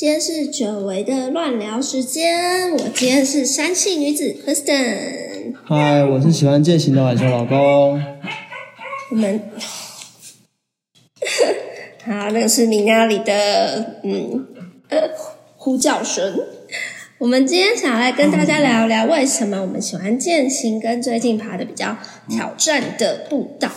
今天是久违的乱聊时间，我今天是山系女子 Kristen。嗨，我是喜欢践行的晚秋老公。我们好，那个是米娜里的嗯呼叫声。我们今天想来跟大家聊聊，为什么我们喜欢践行，跟最近爬的比较挑战的步道。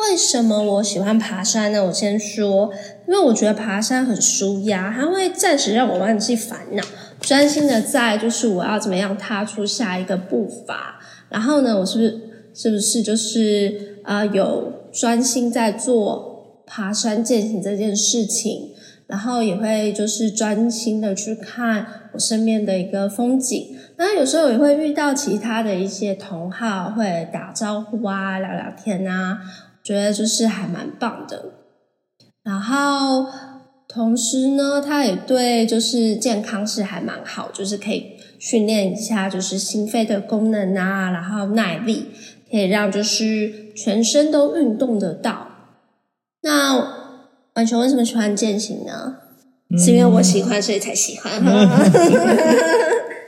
为什么我喜欢爬山呢？我先说，因为我觉得爬山很舒压，它会暂时让我忘记烦恼，专心的在就是我要怎么样踏出下一个步伐。然后呢，我是不是是不是就是啊有专心在做爬山践行这件事情？然后也会就是专心的去看我身边的一个风景。那有时候也会遇到其他的一些同好，会打招呼啊，聊聊天啊。觉得就是还蛮棒的，然后同时呢，它也对就是健康是还蛮好，就是可以训练一下就是心肺的功能啊，然后耐力，可以让就是全身都运动得到。那完全为什么喜欢健行呢？是因为我喜欢，所以才喜欢。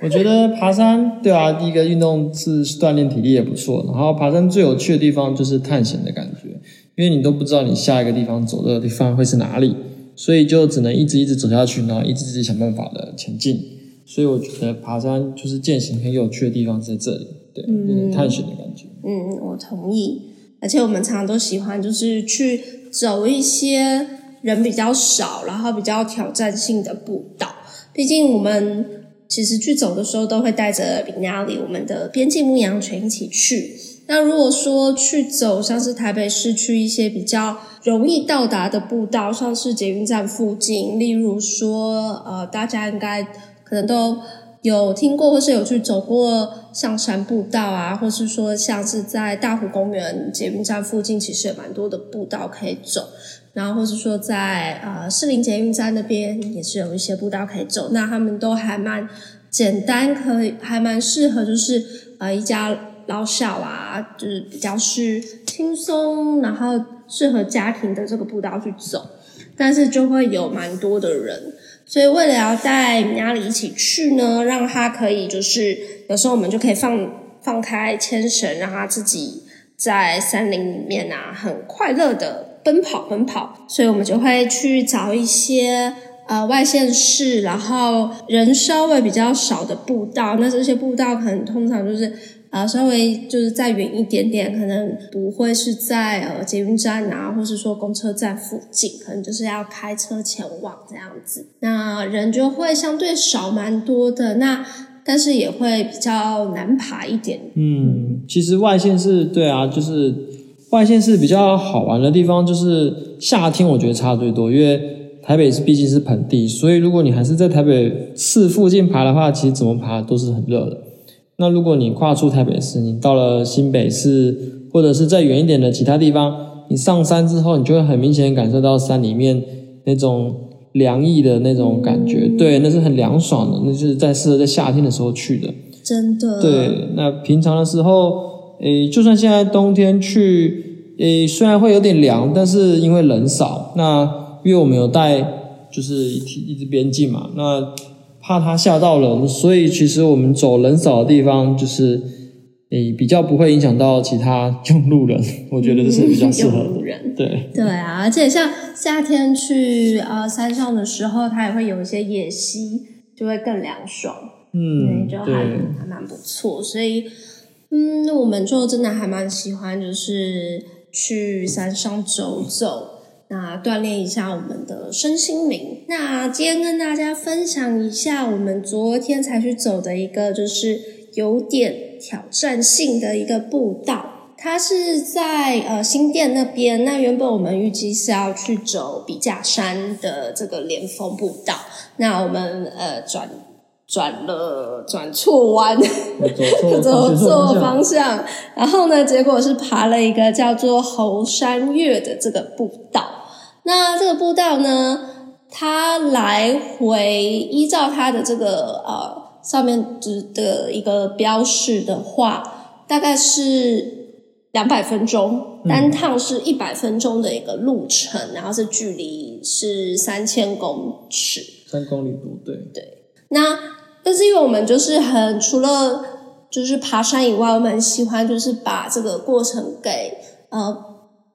我觉得爬山，对啊，第一个运动是锻炼体力也不错。然后爬山最有趣的地方就是探险的感觉，因为你都不知道你下一个地方走的地方会是哪里，所以就只能一直一直走下去，然后一直自己想办法的前进。所以我觉得爬山就是践行很有趣的地方在这里，对，有点探险的感觉。嗯，我同意。而且我们常常都喜欢就是去走一些人比较少，然后比较挑战性的步道，毕竟我们。其实去走的时候都会带着林亚里我们的边境牧羊犬一起去。那如果说去走像是台北市区一些比较容易到达的步道，像是捷运站附近，例如说呃大家应该可能都有听过或是有去走过象山步道啊，或是说像是在大湖公园捷运站附近，其实有蛮多的步道可以走。然后或是说在呃士林捷运站那边也是有一些步道可以走，那他们都还蛮简单，可以还蛮适合，就是呃一家老小啊，就是比较是轻松，然后适合家庭的这个步道去走，但是就会有蛮多的人，所以为了要带家里一起去呢，让他可以就是有时候我们就可以放放开牵绳，让他自己在山林里面啊很快乐的。奔跑，奔跑，所以我们就会去找一些呃外县市，然后人稍微比较少的步道。那这些步道可能通常就是呃稍微就是再远一点点，可能不会是在呃捷运站啊，或是说公车站附近，可能就是要开车前往这样子。那人就会相对少蛮多的，那但是也会比较难爬一点。嗯，其实外线是对啊，就是。外县市比较好玩的地方就是夏天，我觉得差最多，因为台北是毕竟是盆地，所以如果你还是在台北市附近爬的话，其实怎么爬都是很热的。那如果你跨出台北市，你到了新北市或者是再远一点的其他地方，你上山之后，你就会很明显感受到山里面那种凉意的那种感觉，对，那是很凉爽的，那就是在适合在夏天的时候去的。真的。对，那平常的时候。诶，就算现在冬天去，诶，虽然会有点凉，但是因为人少，那因为我们有带就是一一支边境嘛，那怕它吓到人，所以其实我们走人少的地方，就是诶比较不会影响到其他用路人，我觉得这是比较适合的人。对对啊，而且像夏天去呃山上的时候，它也会有一些野溪，就会更凉爽，嗯，就还还蛮不错，所以。嗯，那我们就真的还蛮喜欢，就是去山上走走，那锻炼一下我们的身心灵。那今天跟大家分享一下，我们昨天才去走的一个，就是有点挑战性的一个步道。它是在呃新店那边。那原本我们预计是要去走笔架山的这个连峰步道，那我们呃转转了转错弯，走错方向，然后呢，结果是爬了一个叫做猴山岳的这个步道。那这个步道呢，它来回依照它的这个呃上面指的一个标示的话，大概是两百分钟，单趟是一百分钟的一个路程，然后是距离是三千公尺。三公里多，对对。那但是因为我们就是很除了就是爬山以外，我们很喜欢就是把这个过程给呃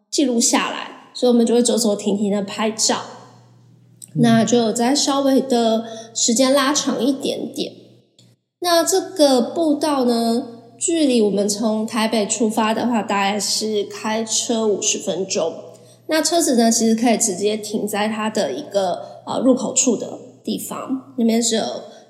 记录下来。所以我们就会走走停停的拍照，那就再稍微的时间拉长一点点。那这个步道呢，距离我们从台北出发的话，大概是开车五十分钟。那车子呢，其实可以直接停在它的一个呃入口处的地方，那边是有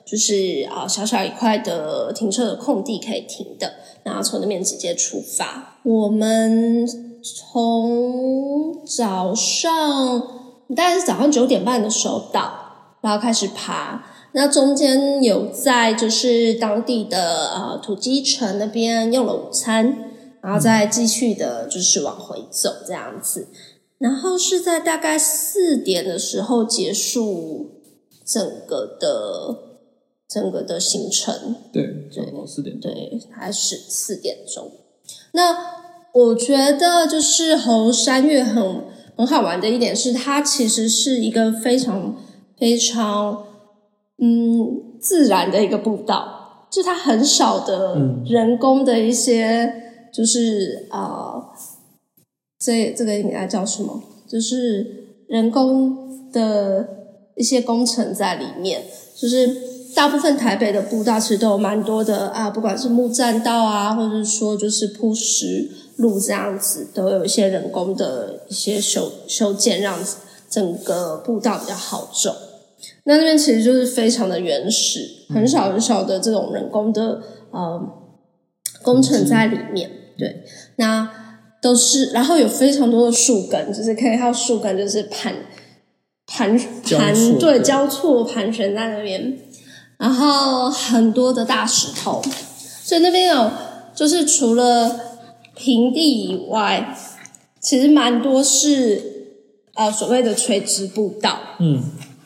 就是啊小小一块的停车的空地可以停的，然后从那边直接出发。我们从早上大概是早上九点半的时候到，然后开始爬。那中间有在就是当地的呃土鸡城那边用了午餐，然后再继续的就是往回走这样子。然后是在大概四点的时候结束整个的整个的行程。对，差不多四点。对，还是四点钟。那我觉得就是猴山月很很好玩的一点是，它其实是一个非常非常嗯自然的一个步道，就它很少的人工的一些就是啊，这这个应该叫什么？就是人工的一些工程在里面，就是大部分台北的步道其实都有蛮多的啊，不管是木栈道啊，或者是说就是铺石。路这样子都有一些人工的一些修修建，让整个步道比较好走。那那边其实就是非常的原始，很少很少的这种人工的呃工程在里面。对，那都是，然后有非常多的树根，就是可以靠树根就是盘盘盘对交错盘旋在那边，然后很多的大石头，所以那边有就是除了。平地以外，其实蛮多是呃所谓的垂直步道。嗯，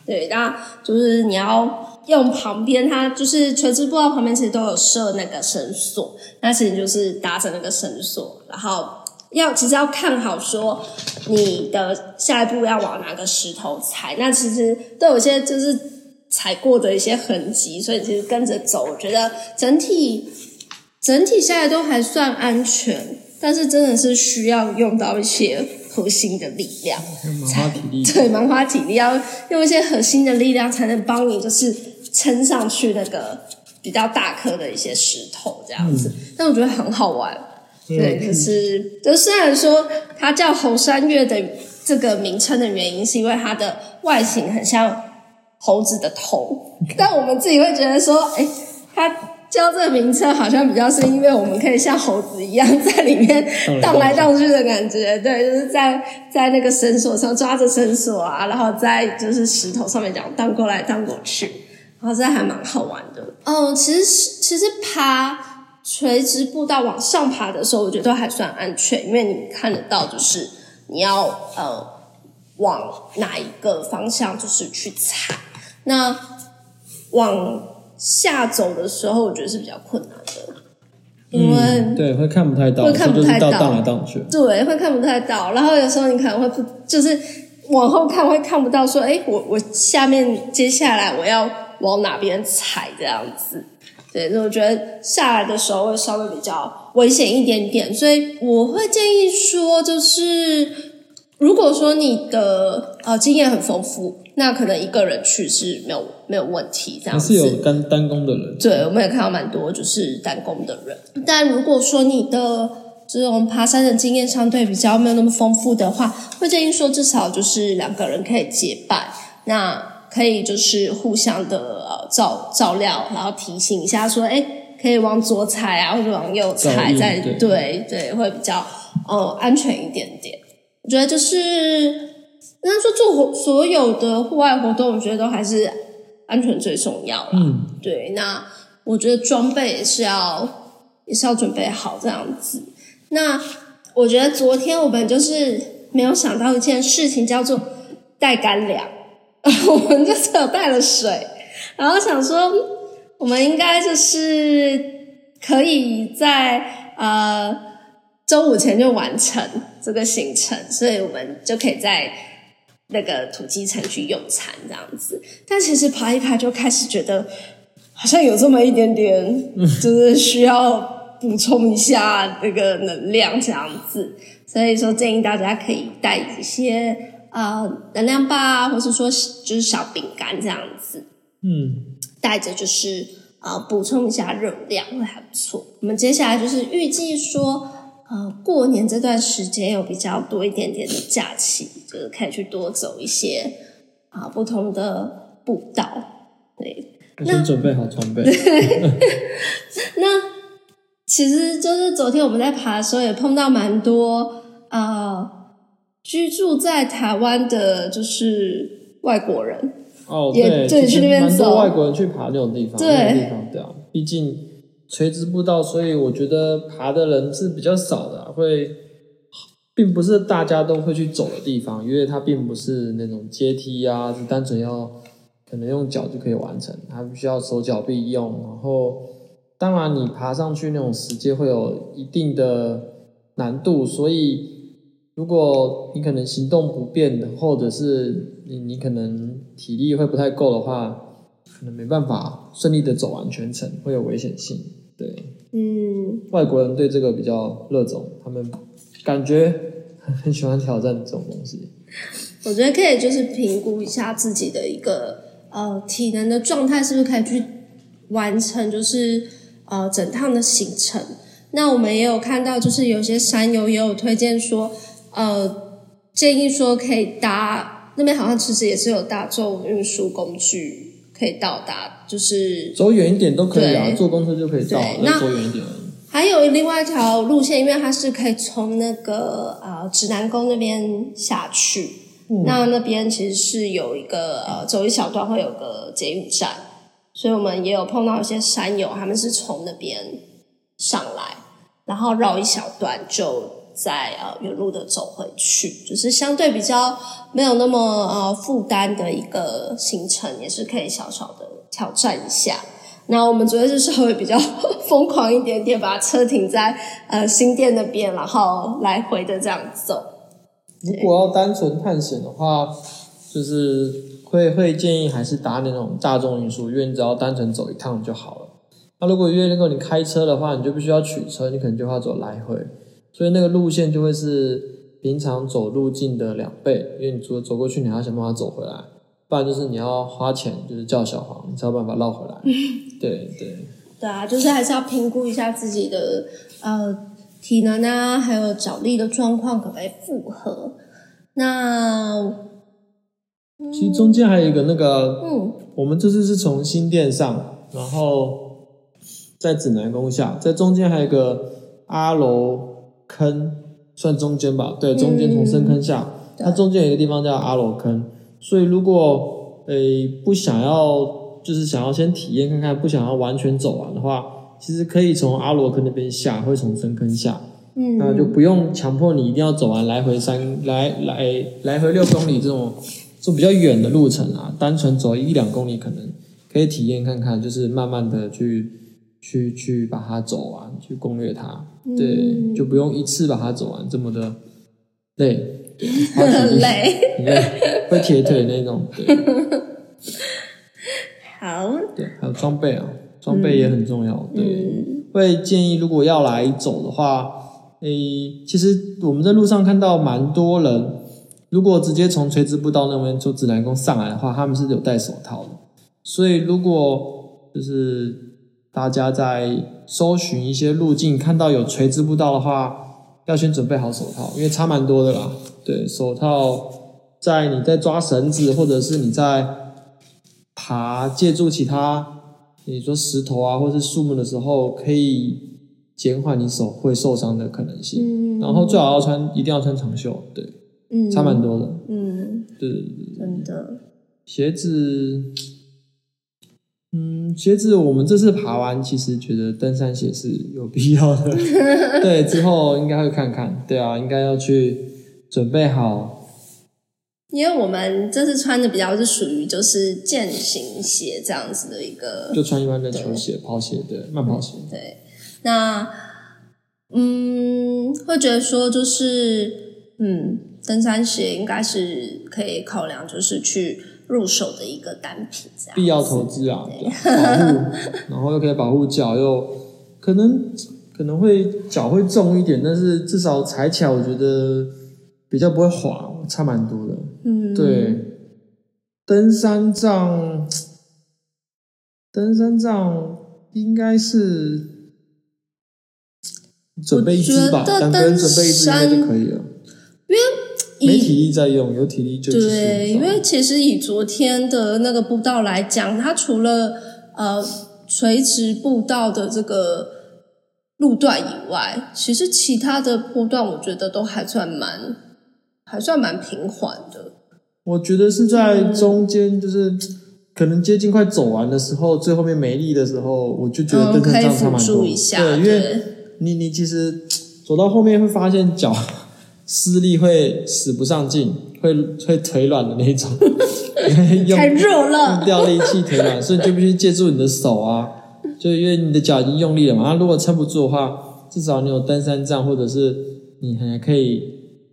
对，那就是你要用旁边，它就是垂直步道旁边其实都有设那个绳索，那其实就是搭着那个绳索，然后要其实要看好说你的下一步要往哪个石头踩，那其实都有些就是踩过的一些痕迹，所以其实跟着走，我觉得整体。整体下来都还算安全，但是真的是需要用到一些核心的力量，蛮花体力。对，蛮花体力，要用一些核心的力量才能帮你，就是撑上去那个比较大颗的一些石头这样子。但我觉得很好玩，对，可是就虽然说它叫猴山月的这个名称的原因，是因为它的外形很像猴子的头，但我们自己会觉得说，哎，它。叫这个名称好像比较是因为我们可以像猴子一样在里面荡来荡去的感觉，对，就是在在那个绳索上抓着绳索啊，然后在就是石头上面这样荡过来荡过去，然后这还蛮好玩的。嗯，其实其实爬垂直步道往上爬的时候，我觉得还算安全，因为你看得到就是你要呃往哪一个方向就是去踩，那往。下走的时候，我觉得是比较困难的，因为对会看不太到，会看不太到，荡来荡去，对，会看不太到。然后有时候你可能会不，就是往后看会看不到，说，哎，我我下面接下来我要往哪边踩这样子。对，所以我觉得下来的时候会稍微比较危险一点点，所以我会建议说，就是。如果说你的呃经验很丰富，那可能一个人去是没有没有问题，这样子。是有单单工的人。对，我们也看到蛮多就是单工的人。但如果说你的这种爬山的经验相对比较没有那么丰富的话，会建议说至少就是两个人可以结伴，那可以就是互相的呃照照料，然后提醒一下说，哎，可以往左踩啊，或者往右踩，照再对对对，会比较呃安全一点点。我觉得就是，那说做所有的户外活动，我觉得都还是安全最重要啦。嗯，对，那我觉得装备也是要也是要准备好这样子。那我觉得昨天我们就是没有想到一件事情，叫做带干粮。我们就只有带了水，然后想说我们应该就是可以在呃周五前就完成这个行程，所以我们就可以在那个土鸡城去用餐这样子。但其实爬一爬就开始觉得好像有这么一点点，就是需要补充一下那个能量这样子。所以说建议大家可以带一些呃能量棒啊，或是说就是小饼干这样子。嗯，带着就是呃补充一下热量会还不错。我们接下来就是预计说，呃过年这段时间有比较多一点点的假期，就是可以去多走一些啊、不同的步道。对，先准备好装备。那其实就是昨天我们在爬的时候也碰到蛮多呃居住在台湾的，就是外国人。哦，也对，对去那边走外国人去爬那种地方，对那种地方对啊，毕竟垂直步道，所以我觉得爬的人是比较少的、会，并不是大家都会去走的地方，因为它并不是那种阶梯啊，是单纯要可能用脚就可以完成，它必须要手脚并用，然后当然你爬上去那种时间会有一定的难度，所以。如果你可能行动不便，或者是你你可能体力会不太够的话，可能没办法顺利的走完全程，会有危险性。对，嗯，外国人对这个比较热衷，他们感觉很喜欢挑战这种东西。我觉得可以就是评估一下自己的一个呃体能的状态，是不是可以去完成就是呃整趟的行程。那我们也有看到，就是有些山友也有推荐说，呃，建议说可以搭那边好像其实也是有大众运输工具可以到达，就是走远一点都可以啊，坐公车就可以到，那走远一点。还有另外一条路线，因为它是可以从那个呃指南宫那边下去，那那边其实是有一个呃走一小段会有个捷运站，所以我们也有碰到一些山友，他们是从那边上来，然后绕一小段就再呃原路的走回去，就是相对比较没有那么呃负担的一个行程，也是可以小小的挑战一下。那我们昨天是稍微比较疯狂一点点，把车停在呃新店那边，然后来回的这样走。如果要单纯探险的话，就是会会建议还是搭那种大众运输，因为你只要单纯走一趟就好了。那如果因为如果你开车的话，你就必须要取车，你可能就要走来回，所以那个路线就会是平常走路径的两倍，因为你除了走过去，你还要想办法走回来，不然就是你要花钱，就是叫小黄，你才有办法绕回来。对对，对啊，就是还是要评估一下自己的呃体能啊，还有脚力的状况可不可以负荷。那其实中间还有一个那个嗯，我们这次是从新店上，然后在指南宫下，在中间还有一个阿楼坑，算中间吧？对，中间从深坑下，对它中间有一个地方叫阿罗坑，所以如果诶不想要，就是想要先体验看看，不想要完全走完的话，其实可以从阿罗坑那边下，会从深坑下，嗯，那就不用强迫你一定要走完来回三来来来回六公里这种这种比较远的路程啊，单纯走一两公里可能可以体验看看，就是慢慢的去去去把它走完，去攻略它，对，嗯就不用一次把它走完这么的累，很 累。很累，会铁腿那种，对 好，对，还有装备啊，装备也很重要，对。嗯会建议，如果要来走的话，诶，其实我们在路上看到蛮多人，如果直接从垂直步道那边就指南宫上来的话，他们是有戴手套的。所以如果就是大家在搜寻一些路径，看到有垂直步道的话，要先准备好手套，因为差蛮多的啦。对，手套在你在抓绳子，或者是你在爬，借助其他你说石头啊，或是树木的时候，可以减缓你手会受伤的可能性。嗯然后最好要穿，一定要穿长袖，对，嗯差蛮多的。嗯，对对对对，真的，鞋子，嗯，鞋子我们这次爬完，其实觉得登山鞋是有必要的。对，之后应该会看看。对啊，应该要去准备好。因为我们这次穿的比较是属于就是健行鞋这样子的一个就穿一般的球鞋、跑鞋，对，慢跑鞋。对，那嗯，会觉得说就是嗯，登山鞋应该是可以考量，就是去入手的一个单品，这样必要投资啊，保护，然后又可以保护脚，又可能可能会脚会重一点，但是至少踩起来我觉得比较不会滑，差蛮多的。嗯，对，登山杖，登山杖应该是准备一支吧，两个人准备一支应该就可以了。没以体力在用，有体力就对，因为其实以昨天的那个步道来讲，它除了呃垂直步道的这个路段以外，其实其他的坡段我觉得都还算蛮还算蛮平缓的。我觉得是在中间，就是可能接近快走完的时候，最后面没力的时候，我就觉得可以辅山杖差蛮多助一下，对，因为你你其实走到后面会发现脚施力会使不上劲，会会腿软的那种，因为用了。掉力气腿软，所以你就必须借助你的手啊，就因为你的脚已经用力了嘛。那如果撑不住的话，至少你有登山杖，或者是你还可以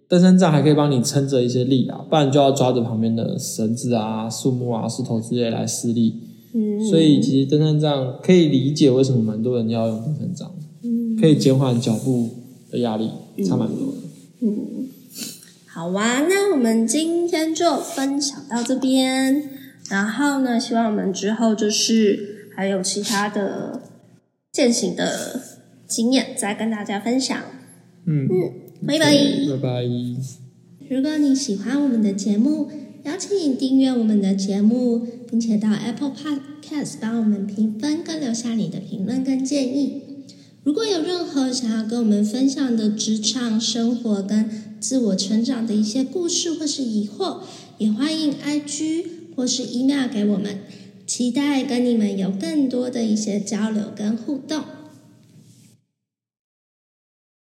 登山杖还可以帮你撑着一些力啊，不然就要抓着旁边的绳子啊、树木啊、石头之类来施力。嗯，所以其实登山杖可以理解为什么蛮多人要用登山杖，嗯可以减缓脚步的压力，差蛮多的。好啊，那我们今天就分享到这边。然后呢，希望我们之后就是还有其他的践行的经验再跟大家分享。嗯，拜拜。拜拜。如果你喜欢我们的节目，邀请你订阅我们的节目，并且到 Apple Podcast 帮我们评分跟留下你的评论跟建议。如果有任何想要跟我们分享的职场生活跟自我成长的一些故事或是疑惑，也欢迎 IG 或是 email 给我们，期待跟你们有更多的一些交流跟互动。